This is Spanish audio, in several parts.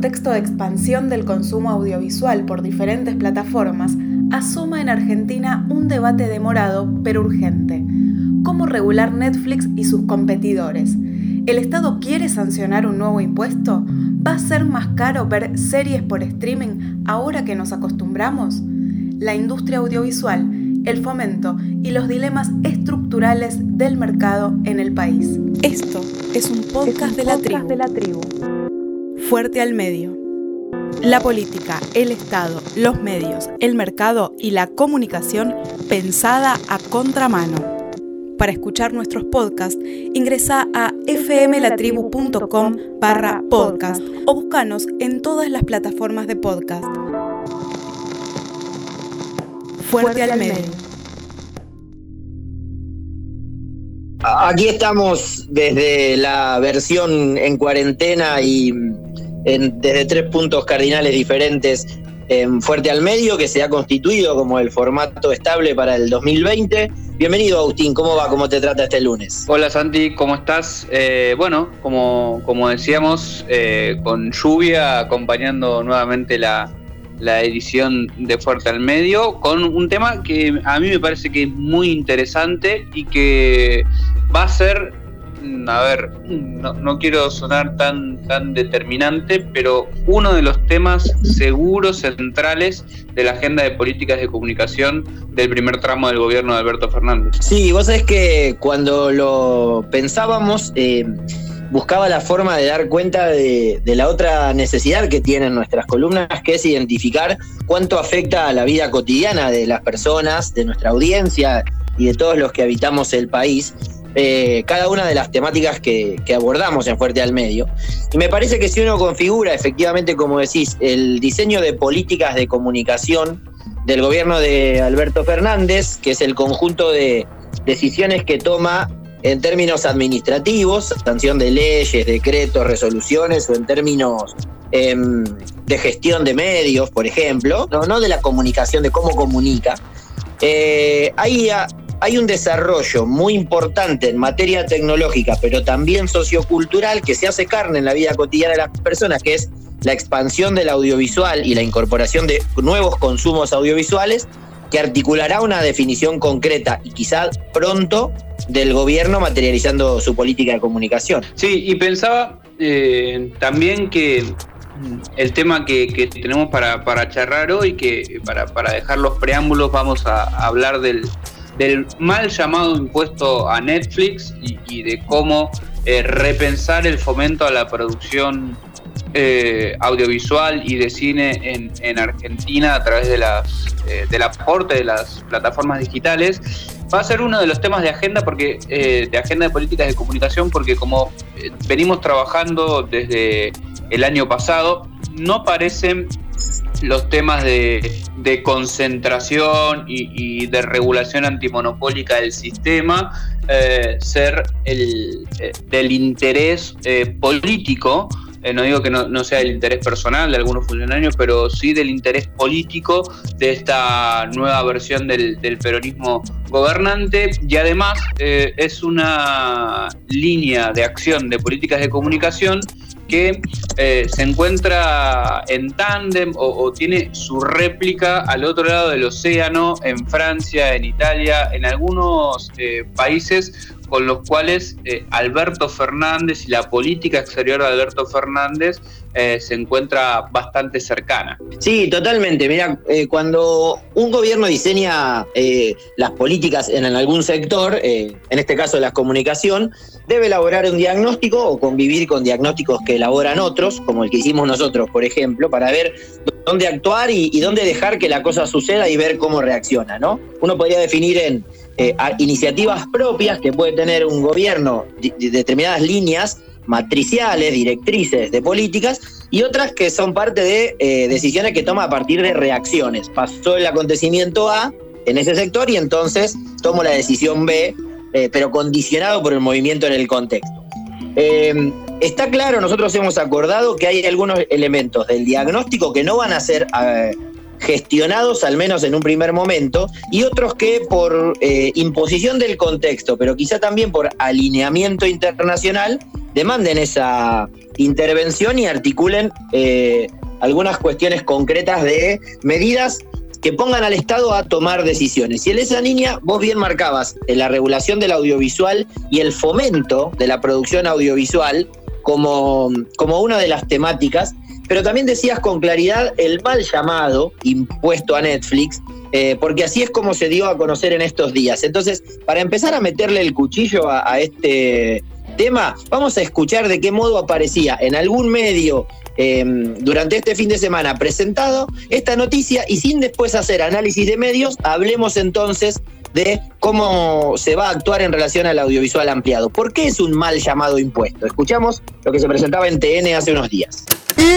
Contexto de expansión del consumo audiovisual por diferentes plataformas, asoma en Argentina un debate demorado pero urgente. ¿Cómo regular Netflix y sus competidores? ¿El Estado quiere sancionar un nuevo impuesto? ¿Va a ser más caro ver series por streaming ahora que nos acostumbramos? La industria audiovisual, el fomento y los dilemas estructurales del mercado en el país. Esto es un podcast, de, la de la tribu. Fuerte al medio. La política, el Estado, los medios, el mercado y la comunicación pensada a contramano. Para escuchar nuestros podcasts, ingresa a fmlatribu.com barra podcast o búscanos en todas las plataformas de podcast. Fuerte, al medio. Aquí estamos desde la versión en cuarentena y desde tres puntos cardinales diferentes en Fuerte al Medio, que se ha constituido como el formato estable para el 2020. Bienvenido, Agustín. ¿Cómo va? ¿Cómo te trata este lunes? Hola, Santi. ¿Cómo estás? Eh, bueno, como, como decíamos, eh, con lluvia acompañando nuevamente la, la edición de Fuerte al Medio, con un tema que a mí me parece que es muy interesante y que va a ser a ver, no, quiero sonar tan, tan determinante, pero uno de los temas seguros centrales de la agenda de políticas de comunicación del primer tramo del gobierno de Alberto Fernández. Sí, vos sabés que cuando lo pensábamos, eh, buscaba la forma de dar cuenta de, la otra necesidad que tienen nuestras columnas, que es identificar cuánto afecta a la vida cotidiana de las personas, de nuestra audiencia y de todos los que habitamos el país. Eh, cada una de las temáticas que, abordamos en Fuerte al Medio. Y me parece que si uno configura efectivamente, como decís, el diseño de políticas de comunicación del gobierno de Alberto Fernández, que es el conjunto de decisiones que toma en términos administrativos, sanción de leyes, decretos, resoluciones, o en términos em, de gestión de medios, por ejemplo, no, de la comunicación, de cómo comunica. Eh, hay un desarrollo muy importante en materia tecnológica, pero también sociocultural, que se hace carne en la vida cotidiana de las personas, que es la expansión del audiovisual y la incorporación de nuevos consumos audiovisuales, que articulará una definición concreta y quizás pronto del gobierno materializando su política de comunicación. Sí, y pensaba eh, también que el tema que, tenemos para, para, charlar hoy, que para dejar los preámbulos vamos a hablar del, del mal llamado impuesto a Netflix y, de cómo eh, repensar el fomento a la producción eh, audiovisual y de cine en, Argentina a través de las, eh, del aporte de las plataformas digitales va a ser uno de los temas de agenda porque de agenda de políticas de comunicación porque como venimos trabajando desde el año pasado no parecen los temas de, concentración y, de regulación antimonopólica del sistema eh, ser el, eh, del interés eh, político, no digo que no, sea el interés personal de algunos funcionarios, pero sí del interés político de esta nueva versión del, del peronismo gobernante. Y además es una línea de acción de políticas de comunicación que eh, se encuentra en tándem o, tiene su réplica al otro lado del océano, en Francia, en Italia, en algunos eh, países con los cuales eh, Alberto Fernández y la política exterior de Alberto Fernández eh, se encuentra bastante cercana. Sí, totalmente. Mira, eh, cuando un gobierno diseña las políticas en, algún sector, en este caso la comunicación, debe elaborar un diagnóstico o convivir con diagnósticos que elaboran otros, como el que hicimos nosotros, por ejemplo, para ver dónde actuar y, y dónde dejar que la cosa suceda y ver cómo reacciona, ¿no? Uno podría definir en eh, iniciativas propias que puede tener un gobierno de, determinadas líneas matriciales, directrices de políticas, y otras que son parte de eh, decisiones que toma a partir de reacciones. Pasó el acontecimiento A en ese sector y entonces tomo la decisión B, eh, pero condicionado por el movimiento en el contexto. Está claro, nosotros hemos acordado que hay algunos elementos del diagnóstico que no van a ser gestionados, al menos en un primer momento, y otros que por imposición del contexto, pero quizá también por alineamiento internacional, demanden esa intervención y articulen eh, algunas cuestiones concretas de medidas que pongan al Estado a tomar decisiones. Y en esa línea vos bien marcabas en la regulación del audiovisual y el fomento de la producción audiovisual como, como una de las temáticas, pero también decías con claridad el mal llamado impuesto a Netflix, eh, porque así es como se dio a conocer en estos días. Entonces, para empezar a meterle el cuchillo a este tema, vamos a escuchar de qué modo aparecía en algún medio em, durante este fin de semana presentado esta noticia y sin después hacer análisis de medios, hablemos entonces de cómo se va a actuar en relación al audiovisual ampliado. ¿Por qué es un mal llamado impuesto? Escuchamos lo que se presentaba en TN hace unos días.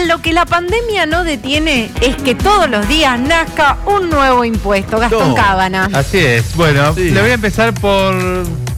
Lo que la pandemia no detiene es que todos los días nazca un nuevo impuesto. Gastón Cábana. Así es. Bueno, le voy a empezar por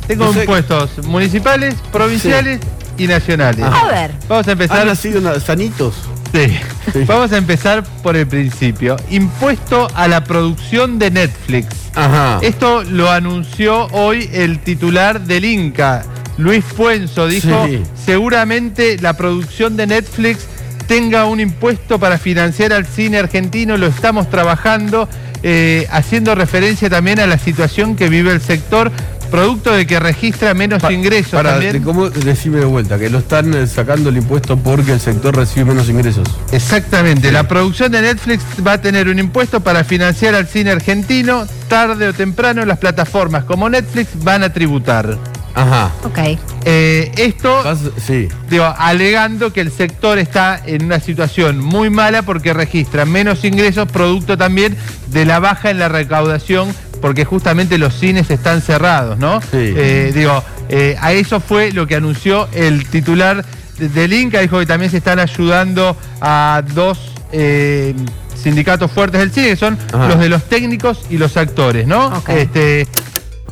tengo impuestos municipales, provinciales y nacionales. A ver. Vamos a empezar. Han nacido sanitos. Sí. Vamos a empezar por el principio. Impuesto a la producción de Netflix. Ajá. Esto lo anunció hoy el titular del Inca, Luis Puenzo. Dijo, seguramente la producción de Netflix tenga un impuesto para financiar al cine argentino, lo estamos trabajando, eh, haciendo referencia también a la situación que vive el sector producto de que registra menos ingresos. Para, también. ¿Cómo decime de vuelta? Que lo están eh, sacando el impuesto porque el sector recibe menos ingresos. Exactamente. La producción de Netflix va a tener un impuesto para financiar al cine argentino. Tarde o temprano las plataformas como Netflix van a tributar. Ajá. Ok. Eh, esto, sí. digo, alegando que el sector está en una situación muy mala porque registra menos ingresos, producto también de la baja en la recaudación porque justamente los cines están cerrados, ¿no? Sí. Eh, digo, eh, a eso fue lo que anunció el titular del Inca, dijo que también se están ayudando a dos eh, sindicatos fuertes del cine, que son Ajá. los de los técnicos y los actores, ¿no? Ok. Este,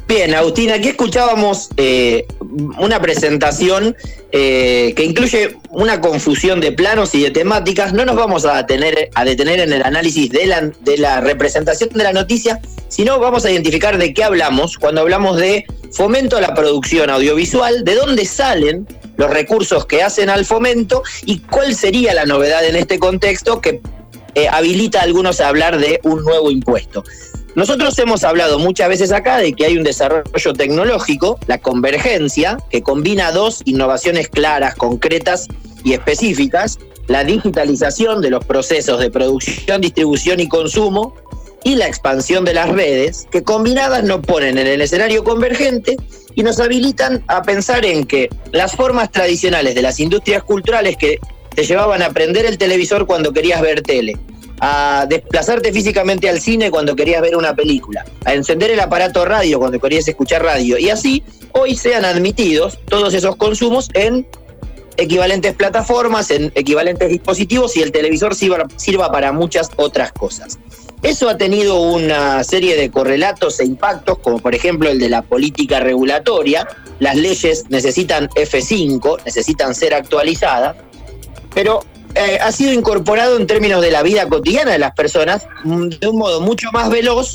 Bien, Agustín, aquí escuchábamos eh, una presentación eh, que incluye una confusión de planos y de temáticas. No nos vamos a, tener, a detener en el análisis de la, de la representación de la noticia, sino vamos a identificar de qué hablamos cuando hablamos de fomento a la producción audiovisual, de dónde salen los recursos que hacen al fomento y cuál sería la novedad en este contexto que eh, habilita a algunos a hablar de un nuevo impuesto. Nosotros hemos hablado muchas veces acá de que hay un desarrollo tecnológico, la convergencia, que combina dos innovaciones claras, concretas y específicas, la digitalización de los procesos de producción, distribución y consumo y la expansión de las redes, que combinadas nos ponen en el escenario convergente y nos habilitan a pensar en que las formas tradicionales de las industrias culturales que te llevaban a prender el televisor cuando querías ver tele, a desplazarte físicamente al cine cuando querías ver una película, a encender el aparato radio cuando querías escuchar radio, y así hoy sean admitidos todos esos consumos en equivalentes plataformas, en equivalentes dispositivos y el televisor sirva, sirva para muchas otras cosas. Eso ha tenido una serie de correlatos e impactos, como por ejemplo el de la política regulatoria. Las leyes necesitan F5, necesitan ser actualizadas, pero eh, ha sido incorporado en términos de la vida cotidiana de las personas mm, de un modo mucho más veloz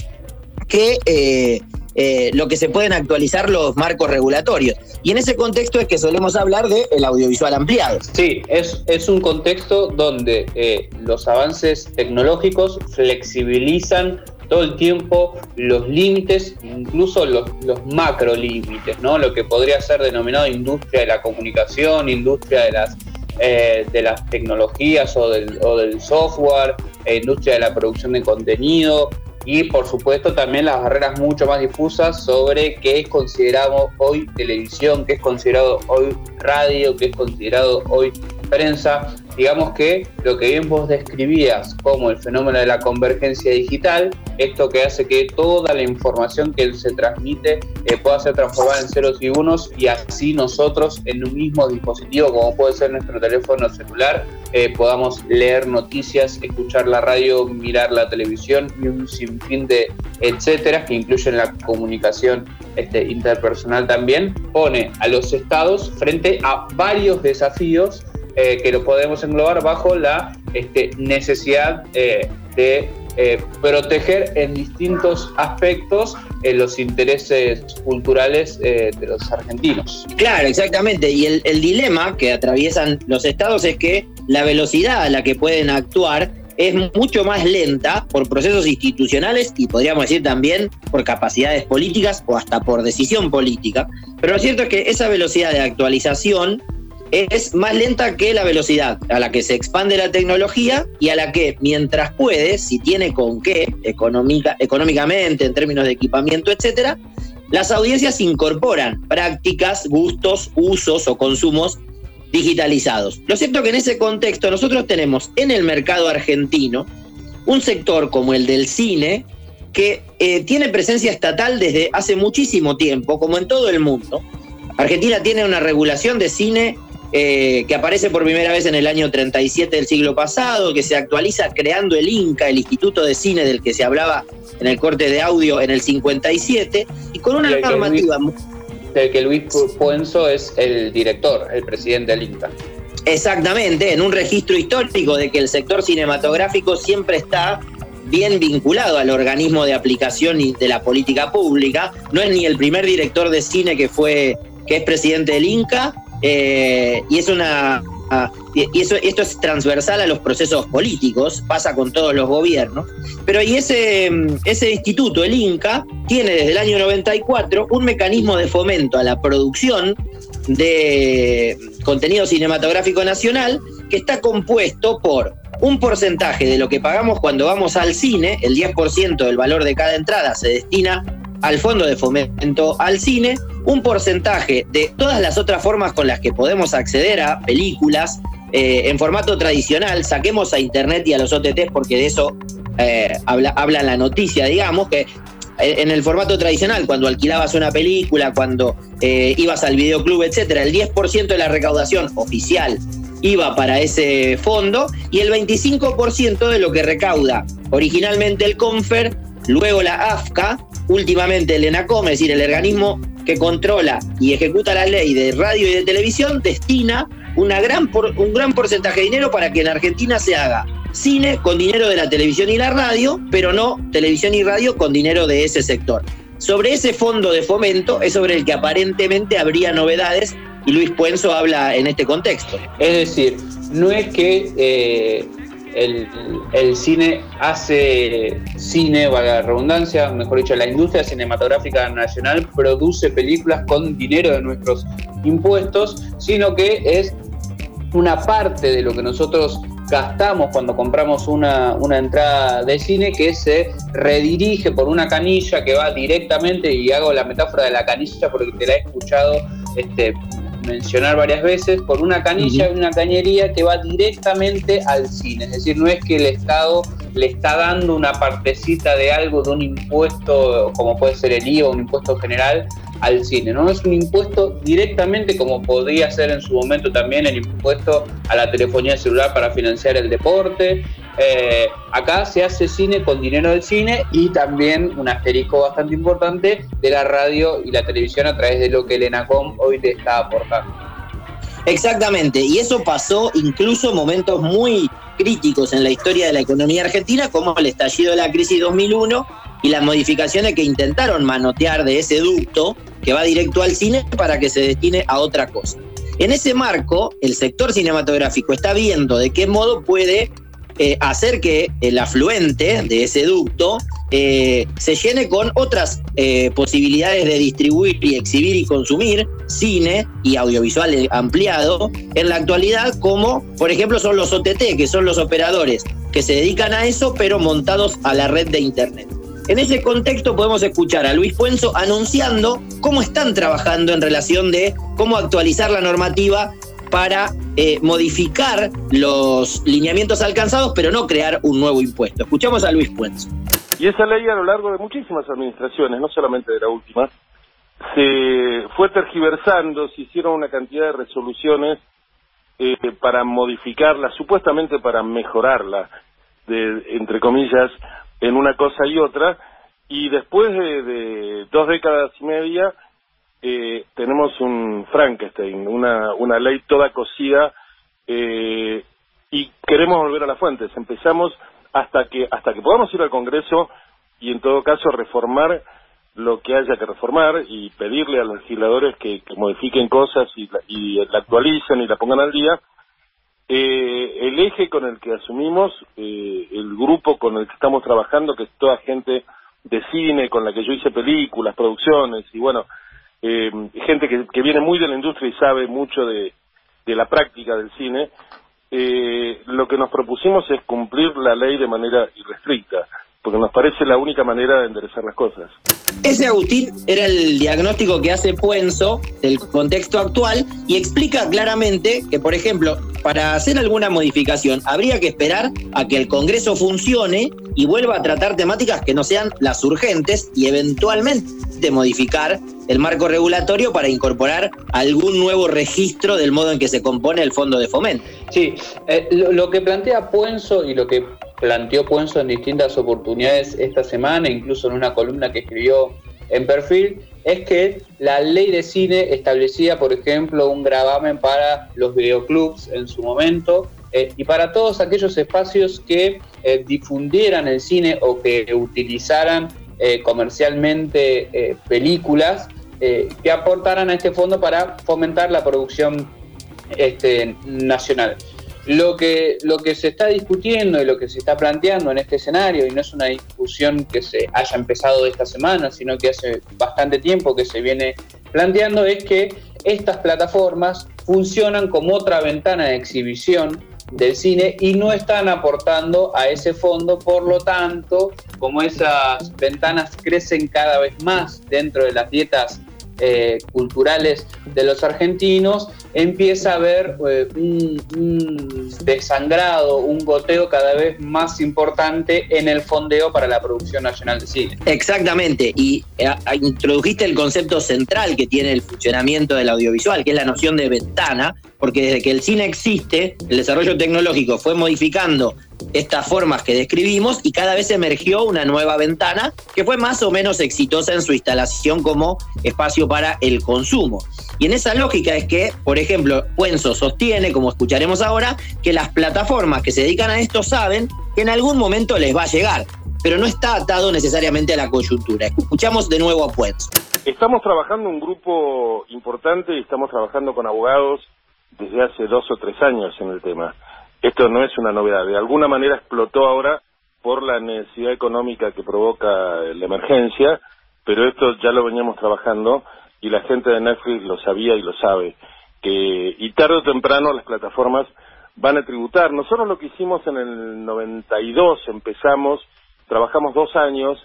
que eh, eh, lo que se pueden actualizar los marcos regulatorios. Y en ese contexto es que solemos hablar del el audiovisual ampliado. Sí, es, es un contexto donde eh, los avances tecnológicos flexibilizan todo el tiempo los límites, incluso los, los macro límites, ¿no? Lo que podría ser denominado industria de la comunicación, industria de las, eh, de las tecnologías o del, o del software, industria de la producción de contenido y por supuesto también las barreras mucho más difusas sobre qué es considerado hoy televisión, qué es considerado hoy radio, qué es considerado hoy prensa. Digamos que lo que bien vos describías como el fenómeno de la convergencia digital, esto que hace que toda la información que se transmite eh, pueda ser transformada en ceros y unos y así nosotros en un mismo dispositivo, como puede ser nuestro teléfono celular, eh, podamos leer noticias, escuchar la radio, mirar la televisión y un sinfín de etcétera que incluyen la comunicación este, interpersonal también, pone a los estados frente a varios desafíos eh, que lo podemos englobar bajo la este, necesidad eh, de eh, proteger en distintos aspectos los intereses culturales de los argentinos. Claro, exactamente. Y el, el dilema que atraviesan los estados es que la velocidad a la que pueden actuar es mucho más lenta por procesos institucionales y podríamos decir también por capacidades políticas o hasta por decisión política. Pero lo cierto es que esa velocidad de actualización es más lenta que la velocidad a la que se expande la tecnología y a la que, mientras puede, si tiene con qué, económica, económicamente, en términos de equipamiento, etcétera, las audiencias incorporan prácticas, gustos, usos o consumos digitalizados. Lo cierto que en ese contexto nosotros tenemos en el mercado argentino un sector como el del cine que eh, tiene presencia estatal desde hace muchísimo tiempo, como en todo el mundo. Argentina tiene una regulación de cine eh, que aparece por primera vez en el año 37 del siglo pasado, que se actualiza creando el INCA, el Instituto de Cine del que se hablaba en el corte de audio en el 57, y con una normativa... del que Luis Puenzo es el director, el presidente del INCA. Exactamente, en un registro histórico de que el sector cinematográfico siempre está bien vinculado al organismo de aplicación y de la política pública. No es ni el primer director de cine que fue que es presidente del INCA, eh, y es una y eso, esto es transversal a los procesos políticos, pasa con todos los gobiernos. Pero y ese, ese instituto, el INCA, tiene desde el año 94 un mecanismo de fomento a la producción de contenido cinematográfico nacional que está compuesto por un porcentaje de lo que pagamos cuando vamos al cine, el 10% del valor de cada entrada se destina al fondo de fomento al cine, un porcentaje de todas las otras formas con las que podemos acceder a películas eh, en formato tradicional, saquemos a internet y a los OTTs porque de eso eh, habla, habla la noticia, digamos, que eh, en el formato tradicional, cuando alquilabas una película, cuando ibas al videoclub, etcétera, el 10% de la recaudación oficial iba para ese fondo y el 25% de lo que recauda originalmente el Confer, luego la AFCA, últimamente el ENACOM, es decir, el organismo que controla y ejecuta la ley de radio y de televisión, destina una gran un gran porcentaje de dinero para que en Argentina se haga cine con dinero de la televisión y la radio, pero no televisión y radio con dinero de ese sector. Sobre ese fondo de fomento es sobre el que aparentemente habría novedades y Luis Puenzo habla en este contexto. Es decir, no es que eh, el, cine hace cine, valga la redundancia, mejor dicho, la industria cinematográfica nacional produce películas con dinero de nuestros impuestos, sino que es una parte de lo que nosotros gastamos cuando compramos una, una, entrada de cine que se redirige por una canilla que va directamente, y hago la metáfora de la canilla porque te la he escuchado este, mencionar varias veces, por una canilla y una cañería que va directamente al cine. Es decir, no es que el Estado le está dando una partecita de algo, de un impuesto, como puede ser el IVA, un impuesto general, al cine. No es un impuesto directamente como podría ser en su momento también el impuesto a la telefonía celular para financiar el deporte. Eh, acá se hace cine con dinero del cine y también un asterisco bastante importante de la radio y la televisión a través de lo que el ENACOM hoy te está aportando. Exactamente, y eso pasó incluso momentos muy críticos en la historia de la economía argentina, como el estallido de la crisis 2001 y las modificaciones que intentaron manotear de ese ducto que va directo al cine para que se destine a otra cosa. En ese marco, el sector cinematográfico está viendo de qué modo puede eh, hacer que el afluente de ese ducto eh, se llene con otras eh, posibilidades de distribuir y exhibir y consumir cine y audiovisual ampliado en la actualidad, como por ejemplo son los OTT, que son los operadores que se dedican a eso, pero montados a la red de Internet. En ese contexto podemos escuchar a Luis Puenzo anunciando cómo están trabajando en relación de cómo actualizar la normativa para eh, modificar los lineamientos alcanzados, pero no crear un nuevo impuesto. Escuchamos a Luis Puenzo. Y esa ley a lo largo de muchísimas administraciones, no solamente de la última, se fue tergiversando, se hicieron una cantidad de resoluciones eh, para modificarla, supuestamente para mejorarla, de, entre comillas, en una cosa y otra, y después de, dos décadas y media eh, tenemos un Frankenstein, una, una ley toda cosida, eh, y queremos volver a las fuentes. Empezamos hasta que hasta que podamos ir al Congreso y en todo caso reformar lo que haya que reformar y pedirle a los legisladores que, modifiquen cosas y la, y la, actualicen y la pongan al día. Eh, el eje con el que asumimos, eh, el grupo con el que estamos trabajando, que es toda gente de cine, con la que yo hice películas, producciones, y bueno, eh, gente que, que, viene muy de la industria y sabe mucho de, de la práctica del cine, eh, lo que nos propusimos es cumplir la ley de manera irrestricta, porque nos parece la única manera de enderezar las cosas. Ese Agustín era el diagnóstico que hace Puenzo del contexto actual y explica claramente que, por ejemplo, para hacer alguna modificación habría que esperar a que el Congreso funcione y vuelva a tratar temáticas que no sean las urgentes y eventualmente modificar el marco regulatorio para incorporar algún nuevo registro del modo en que se compone el fondo de fomento. Sí, eh, lo, que plantea Puenzo y lo que planteó Puenzo en distintas oportunidades esta semana, incluso en una columna que escribió en perfil, es que la ley de cine establecía, por ejemplo, un gravamen para los videoclubs en su momento eh, y para todos aquellos espacios que eh, difundieran el cine o que utilizaran comercialmente películas eh, que aportaran a este fondo para fomentar la producción este, nacional. Lo que, lo que se está discutiendo y lo que se está planteando en este escenario, y no es una discusión que se haya empezado esta semana, sino que hace bastante tiempo que se viene planteando, es que estas plataformas funcionan como otra ventana de exhibición del cine y no están aportando a ese fondo, por lo tanto, como esas ventanas crecen cada vez más dentro de las dietas eh, culturales de los argentinos, empieza a haber eh, un, desangrado, un goteo cada vez más importante en el fondeo para la producción nacional de cine. Exactamente, y eh, introdujiste el concepto central que tiene el funcionamiento del audiovisual, que es la noción de ventana, porque desde que el cine existe, el desarrollo tecnológico fue modificando estas formas que describimos y cada vez emergió una nueva ventana que fue más o menos exitosa en su instalación como espacio para el consumo. Y en esa lógica es que, por ejemplo, Puenzo sostiene, como escucharemos ahora, que las plataformas que se dedican a esto saben que en algún momento les va a llegar, pero no está atado necesariamente a la coyuntura. Escuchamos de nuevo a Puenzo. Estamos trabajando un grupo importante y estamos trabajando con abogados desde hace dos o tres años en el tema. Esto no es una novedad, de alguna manera explotó ahora por la necesidad económica que provoca la emergencia, pero esto ya lo veníamos trabajando y la gente de Netflix lo sabía y lo sabe, que y tarde o temprano las plataformas van a tributar. Nosotros lo que hicimos en el 92, empezamos, trabajamos dos años,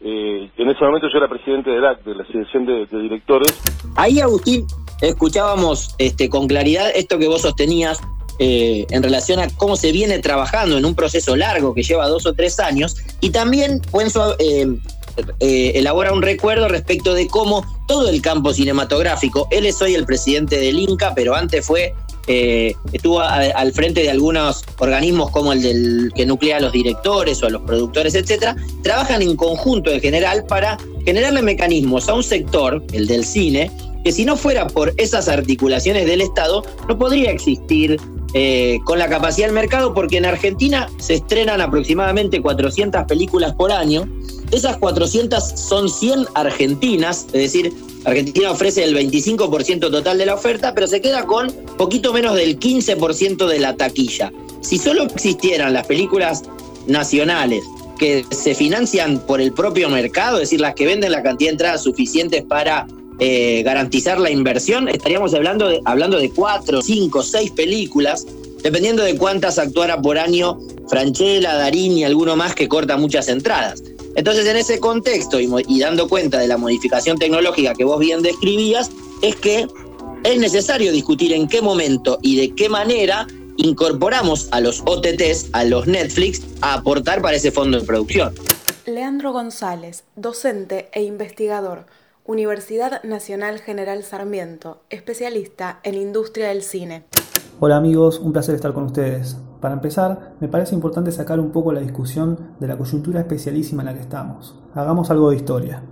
eh, en ese momento yo era presidente de DAC, de la Asociación de, de Directores. Ahí, Agustín, escuchábamos este, con claridad esto que vos sostenías eh, en relación a cómo se viene trabajando en un proceso largo que lleva dos o tres años y también Puenzo eh, eh, elabora un recuerdo respecto de cómo todo el campo cinematográfico, él es hoy el presidente del Inca, pero antes fue estuvo al frente de algunos organismos como el del que nuclea a los directores o a los productores, etcétera, trabajan en conjunto en general para generarle mecanismos a un sector, el del cine, que si no fuera por esas articulaciones del Estado, no podría existir eh, con la capacidad del mercado, porque en Argentina se estrenan aproximadamente 400 películas por año. esas 400 son 100 argentinas, es decir, Argentina ofrece el 25% total de la oferta, pero se queda con poquito menos del 15% de la taquilla. Si solo existieran las películas nacionales que se financian por el propio mercado, es decir, las que venden la cantidad de entradas suficientes para eh, garantizar la inversión, estaríamos hablando de, hablando de cuatro, cinco, seis películas, dependiendo de cuántas actuara por año Franchella, Darín y alguno más que corta muchas entradas. Entonces, en ese contexto y, dando cuenta de la modificación tecnológica que vos bien describías, es que es necesario discutir en qué momento y de qué manera incorporamos a los OTTs, a los Netflix, a aportar para ese fondo de producción. Leandro González, docente e investigador, Universidad Nacional General Sarmiento, especialista en industria del cine. Hola amigos, un placer estar con ustedes. Para empezar, me parece importante sacar un poco la discusión de la coyuntura especialísima en la que estamos. Hagamos algo de historia.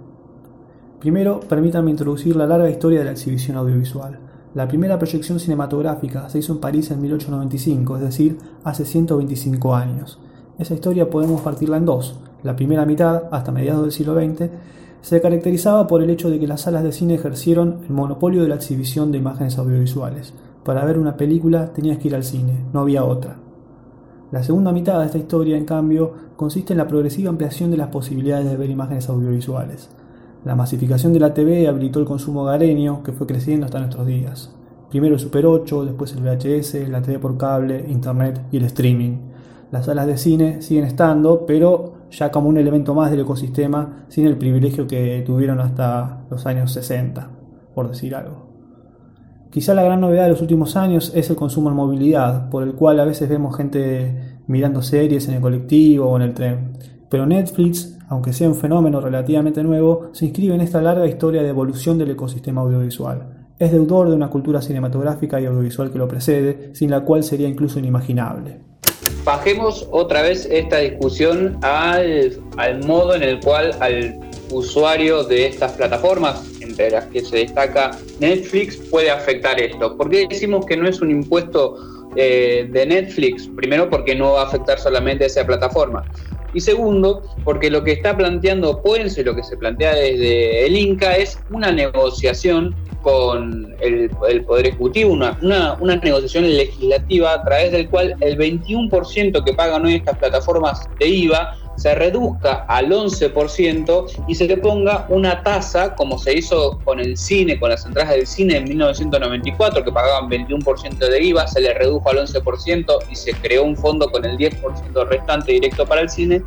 Primero, permítanme introducir la larga historia de la exhibición audiovisual. La primera proyección cinematográfica se hizo en París en 1895, es decir, hace 125 años. Esa historia podemos partirla en dos. La primera mitad, hasta mediados del siglo XX, se caracterizaba por el hecho de que las salas de cine ejercieron el monopolio de la exhibición de imágenes audiovisuales. Para ver una película tenías que ir al cine, no había otra. La segunda mitad de esta historia, en cambio, consiste en la progresiva ampliación de las posibilidades de ver imágenes audiovisuales. La masificación de la TV habilitó el consumo hogareño, que fue creciendo hasta nuestros días. Primero el Super 8, después el VHS, la TV por cable, Internet y el streaming. Las salas de cine siguen estando, pero ya como un elemento más del ecosistema, sin el privilegio que tuvieron hasta los años 60, por decir algo. Quizá la gran novedad de los últimos años es el consumo en movilidad, por el cual a veces vemos gente mirando series en el colectivo o en el tren. Pero Netflix, aunque sea un fenómeno relativamente nuevo, se inscribe en esta larga historia de evolución del ecosistema audiovisual. Es deudor de una cultura cinematográfica y audiovisual que lo precede, sin la cual sería incluso inimaginable. Bajemos otra vez esta discusión al, al modo en el cual al usuario de estas plataformas, entre las que se destaca Netflix, puede afectar esto. ¿Por qué decimos que no es un impuesto eh, de Netflix? Primero, porque no va a afectar solamente a esa plataforma. Y segundo, porque lo que está planteando Puense, lo que se plantea desde el Inca, es una negociación con el, Poder Ejecutivo, una, una, negociación legislativa a través del cual el 21% que pagan hoy estas plataformas de IVA se reduzca al 11% y se le ponga una tasa, como se hizo con el cine, con las entradas del cine en 1994, que pagaban 21% de IVA, se le redujo al 11% y se creó un fondo con el 10% restante directo para el cine.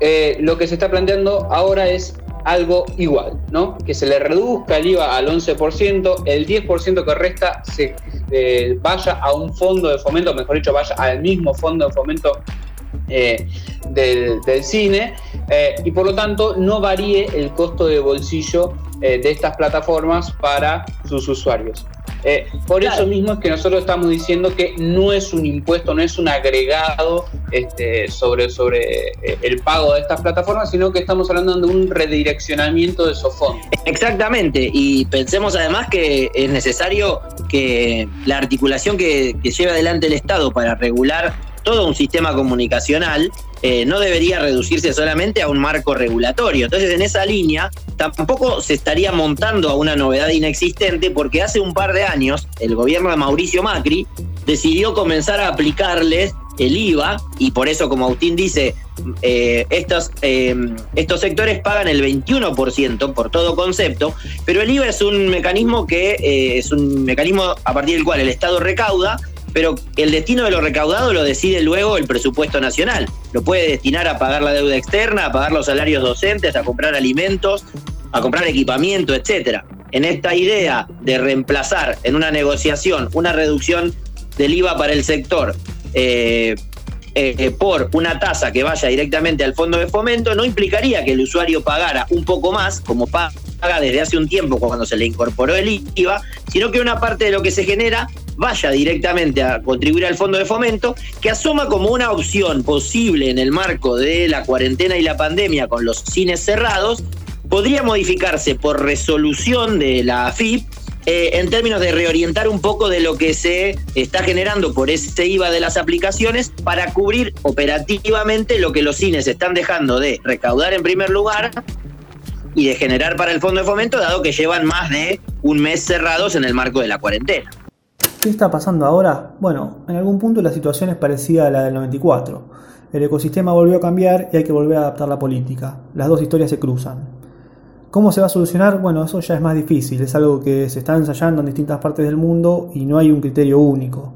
Eh, lo que se está planteando ahora es algo igual, ¿no? Que se le reduzca el IVA al 11%, el 10% que resta se eh, vaya a un fondo de fomento, mejor dicho, vaya al mismo fondo de fomento eh, del, cine eh, y por lo tanto no varíe el costo de bolsillo de estas plataformas para sus usuarios. Por eso mismo es que nosotros estamos diciendo que no es un impuesto, no es un agregado este, sobre, sobre el pago de estas plataformas, sino que estamos hablando de un redireccionamiento de esos fondos. Exactamente, y pensemos además que es necesario que la articulación que, que lleve adelante el Estado para regular todo un sistema comunicacional eh, no debería reducirse solamente a un marco regulatorio. Entonces, en esa línea, tampoco se estaría montando a una novedad inexistente porque hace un par de años el gobierno de Mauricio Macri decidió comenzar a aplicarles el IVA y por eso, como Agustín dice, eh, estos, eh, estos sectores pagan el 21% por todo concepto, pero el IVA es un mecanismo que es un mecanismo a partir del cual el Estado recauda pero el destino de lo recaudado lo decide luego el presupuesto nacional. Lo puede destinar a pagar la deuda externa, a pagar los salarios docentes, a comprar alimentos, a comprar equipamiento, etcétera. En esta idea de reemplazar en una negociación una reducción del IVA para el sector eh, eh, por una tasa que vaya directamente al fondo de fomento, no implicaría que el usuario pagara un poco más, como paga desde hace un tiempo cuando se le incorporó el IVA, sino que una parte de lo que se genera vaya directamente a contribuir al fondo de fomento, que asoma como una opción posible en el marco de la cuarentena y la pandemia con los cines cerrados, podría modificarse por resolución de la AFIP eh, en términos de reorientar un poco de lo que se está generando por ese IVA de las aplicaciones para cubrir operativamente lo que los cines están dejando de recaudar en primer lugar y de generar para el fondo de fomento, dado que llevan más de un mes cerrados en el marco de la cuarentena. ¿Qué está pasando ahora? Bueno, en algún punto la situación es parecida a la del 94. El ecosistema volvió a cambiar y hay que volver a adaptar la política. Las dos historias se cruzan. ¿Cómo se va a solucionar? Bueno, eso ya es más difícil, es algo que se está ensayando en distintas partes del mundo y no hay un criterio único.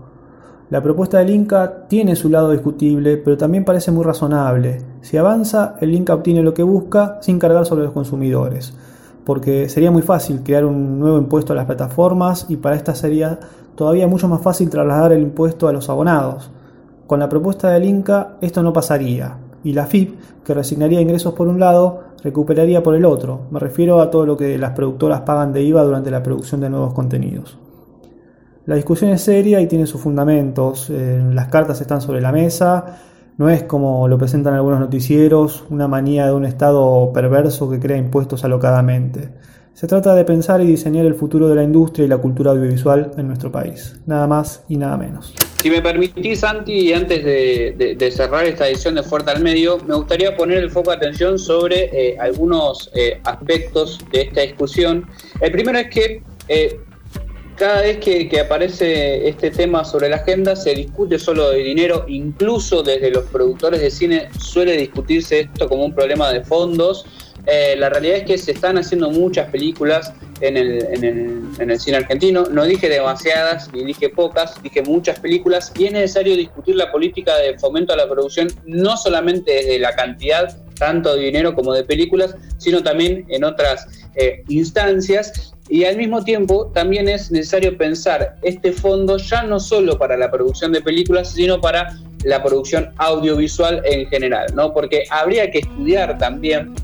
La propuesta del Inca tiene su lado discutible, pero también parece muy razonable. Si avanza, el Inca obtiene lo que busca sin cargar sobre los consumidores. porque sería muy fácil crear un nuevo impuesto a las plataformas y para esta sería todavía mucho más fácil trasladar el impuesto a los abonados. Con la propuesta del Inca esto no pasaría, y la FIP, que resignaría ingresos por un lado, recuperaría por el otro. Me refiero a todo lo que las productoras pagan de IVA durante la producción de nuevos contenidos. La discusión es seria y tiene sus fundamentos. Eh, las cartas están sobre la mesa. No es como lo presentan algunos noticieros, una manía de un Estado perverso que crea impuestos alocadamente. Se trata de pensar y diseñar el futuro de la industria y la cultura audiovisual en nuestro país. Nada más y nada menos. Si me permitís, Santi, antes de, cerrar esta edición de Fuerte al Medio, me gustaría poner el foco de atención sobre eh, algunos eh, aspectos de esta discusión. El primero es que eh, cada vez que, aparece este tema sobre la agenda se discute solo de dinero, incluso desde los productores de cine suele discutirse esto como un problema de fondos eh, la realidad es que se están haciendo muchas películas en el, cine argentino. No dije demasiadas, ni dije pocas, dije muchas películas. Y es necesario discutir la política de fomento a la producción, no solamente desde la cantidad, tanto de dinero como de películas, sino también en otras eh, instancias. Y al mismo tiempo también es necesario pensar este fondo ya no solo para la producción de películas, sino para la producción audiovisual en general, ¿no? Porque habría que estudiar también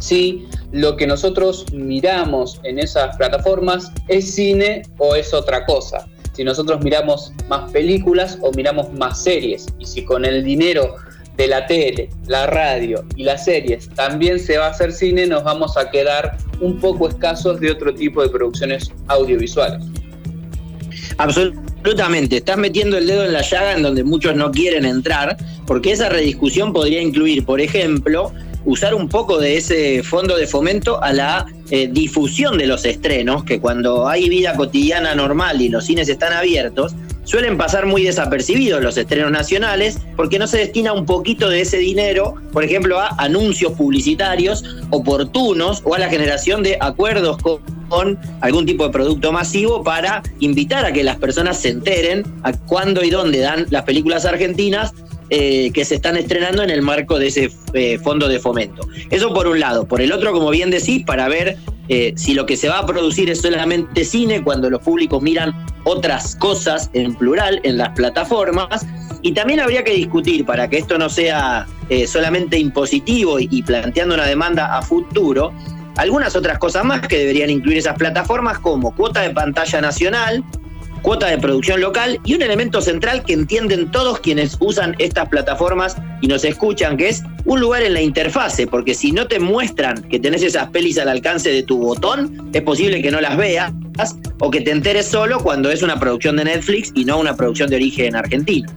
si lo que nosotros miramos en esas plataformas es cine o es otra cosa. Si nosotros miramos más películas o miramos más series. Y si con el dinero de la tele, la radio y las series también se va a hacer cine, nos vamos a quedar un poco escasos de otro tipo de producciones audiovisuales. Absolutamente, estás metiendo el dedo en la llaga en donde muchos no quieren entrar, porque esa rediscusión podría incluir, por ejemplo, usar un poco de ese fondo de fomento a la eh, difusión de los estrenos, que cuando hay vida cotidiana normal y los cines están abiertos, suelen pasar muy desapercibidos los estrenos nacionales porque no se destina un poquito de ese dinero, por ejemplo, a anuncios publicitarios oportunos o a la generación de acuerdos con, algún tipo de producto masivo para invitar a que las personas se enteren a cuándo y dónde dan las películas argentinas eh, que se están estrenando en el marco de ese eh, fondo de fomento. Eso por un lado. Por el otro, como bien decís, para ver eh, si lo que se va a producir es solamente cine, cuando los públicos miran otras cosas en plural en las plataformas. Y también habría que discutir, para que esto no sea solamente impositivo y planteando una demanda a futuro, algunas otras cosas más que deberían incluir esas plataformas como cuota de pantalla nacional, cuota de producción local y un elemento central que entienden todos quienes usan estas plataformas y nos escuchan, que es un lugar en la interfase, porque si no te muestran que tenés esas pelis al alcance de tu botón, es posible que no las veas o que te enteres solo cuando es una producción de Netflix y no una producción de origen argentino.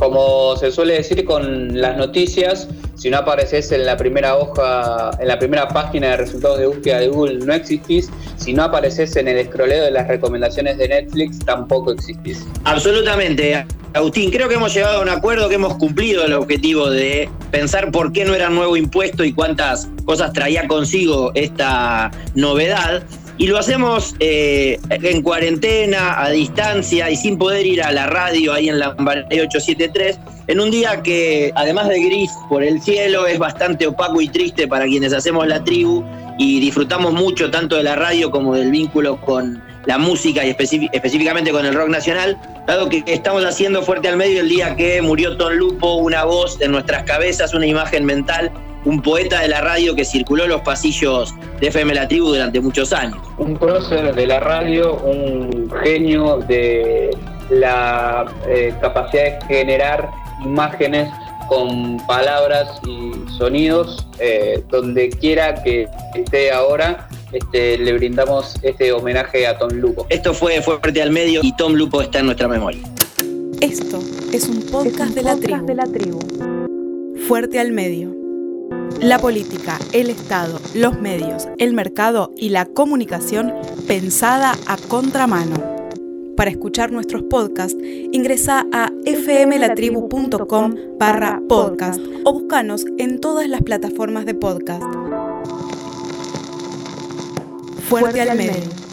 Como se suele decir con las noticias, si no apareces en la primera hoja, en la primera página de resultados de búsqueda de Google, no existís. Si no apareces en el escroleo de las recomendaciones de Netflix, tampoco existís. Absolutamente. Agustín, creo que hemos llegado a un acuerdo que hemos cumplido el objetivo de pensar por qué no era nuevo impuesto y cuántas cosas traía consigo esta novedad y lo hacemos eh, en cuarentena, a distancia y sin poder ir a la radio ahí en la 873, en un día que además de gris por el cielo es bastante opaco y triste para quienes hacemos la tribu y disfrutamos mucho tanto de la radio como del vínculo con la música y específicamente con el rock nacional, dado que estamos haciendo fuerte al medio el día que murió Ton Lupo, una voz en nuestras cabezas, una imagen mental un poeta de la radio que circuló los pasillos de FM La Tribu durante muchos años. Un prócer de la radio, un genio de la eh, capacidad de generar imágenes con palabras y sonidos, eh, donde quiera que esté ahora, este, le brindamos este homenaje a Tom Lupo. Esto fue Fuerte al Medio y Tom Lupo está en nuestra memoria. Esto es un podcast, de, la de la tribu. Fuerte al Medio la política, el Estado, los medios, el mercado y la comunicación pensada a contramano. Para escuchar nuestros podcasts, ingresa a fmlatribu.com barra podcast o búscanos en todas las plataformas de podcast. Fuerte, al medio.